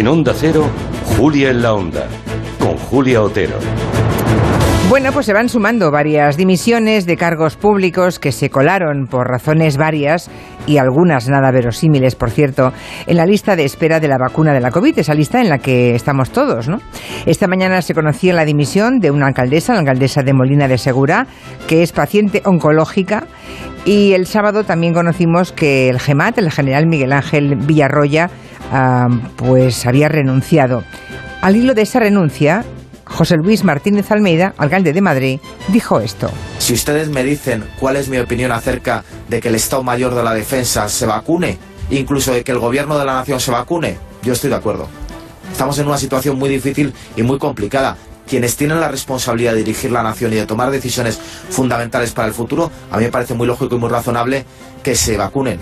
En Onda Cero, Julia en la Onda, con Julia Otero. Bueno, pues se van sumando varias dimisiones de cargos públicos que se colaron por razones varias y algunas nada verosímiles, por cierto, en la lista de espera de la vacuna de la COVID, esa lista en la que estamos todos, ¿no? Esta mañana se conocía la dimisión de una alcaldesa, la alcaldesa de Molina de Segura, que es paciente oncológica, y el sábado también conocimos que el GEMAT, el general Miguel Ángel Villarroya, pues había renunciado. Al hilo de esa renuncia, José Luis Martínez Almeida, alcalde de Madrid, dijo esto. Si ustedes me dicen cuál es mi opinión acerca de que el Estado Mayor de la Defensa se vacune, incluso de que el Gobierno de la Nación se vacune, yo estoy de acuerdo. Estamos en una situación muy difícil y muy complicada. Quienes tienen la responsabilidad de dirigir la nación y de tomar decisiones fundamentales para el futuro, a mí me parece muy lógico y muy razonable que se vacunen.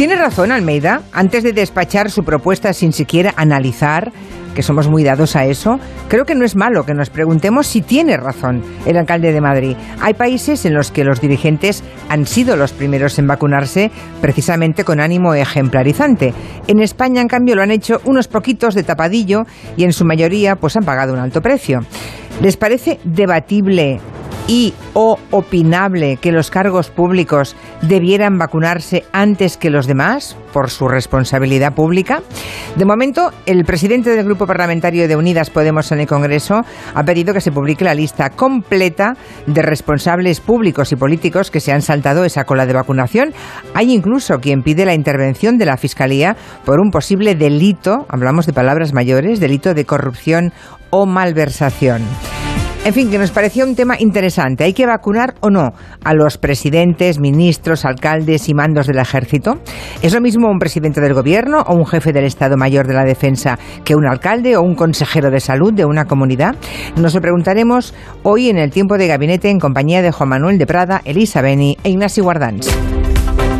Tiene razón Almeida, antes de despachar su propuesta sin siquiera analizar que somos muy dados a eso, creo que no es malo que nos preguntemos si tiene razón el alcalde de Madrid. Hay países en los que los dirigentes han sido los primeros en vacunarse precisamente con ánimo ejemplarizante. En España, en cambio, lo han hecho unos poquitos de tapadillo y en su mayoría pues han pagado un alto precio. ¿Les parece debatible y o opinable que los cargos públicos debieran vacunarse antes que los demás por su responsabilidad pública? De momento, el presidente del Grupo Parlamentario de Unidas Podemos en el Congreso ha pedido que se publique la lista completa de responsables públicos y políticos que se han saltado esa cola de vacunación. Hay incluso quien pide la intervención de la Fiscalía por un posible delito, hablamos de palabras mayores, delito de corrupción o malversación. En fin, que nos pareció un tema interesante. ¿Hay que vacunar o no a los presidentes, ministros, alcaldes y mandos del ejército? ¿Es lo mismo un presidente del gobierno o un jefe del Estado Mayor de la Defensa que un alcalde o un consejero de salud de una comunidad? Nos lo preguntaremos hoy en el tiempo de gabinete en compañía de Juan Manuel de Prada, Elisa Beni e Ignacio Guardans.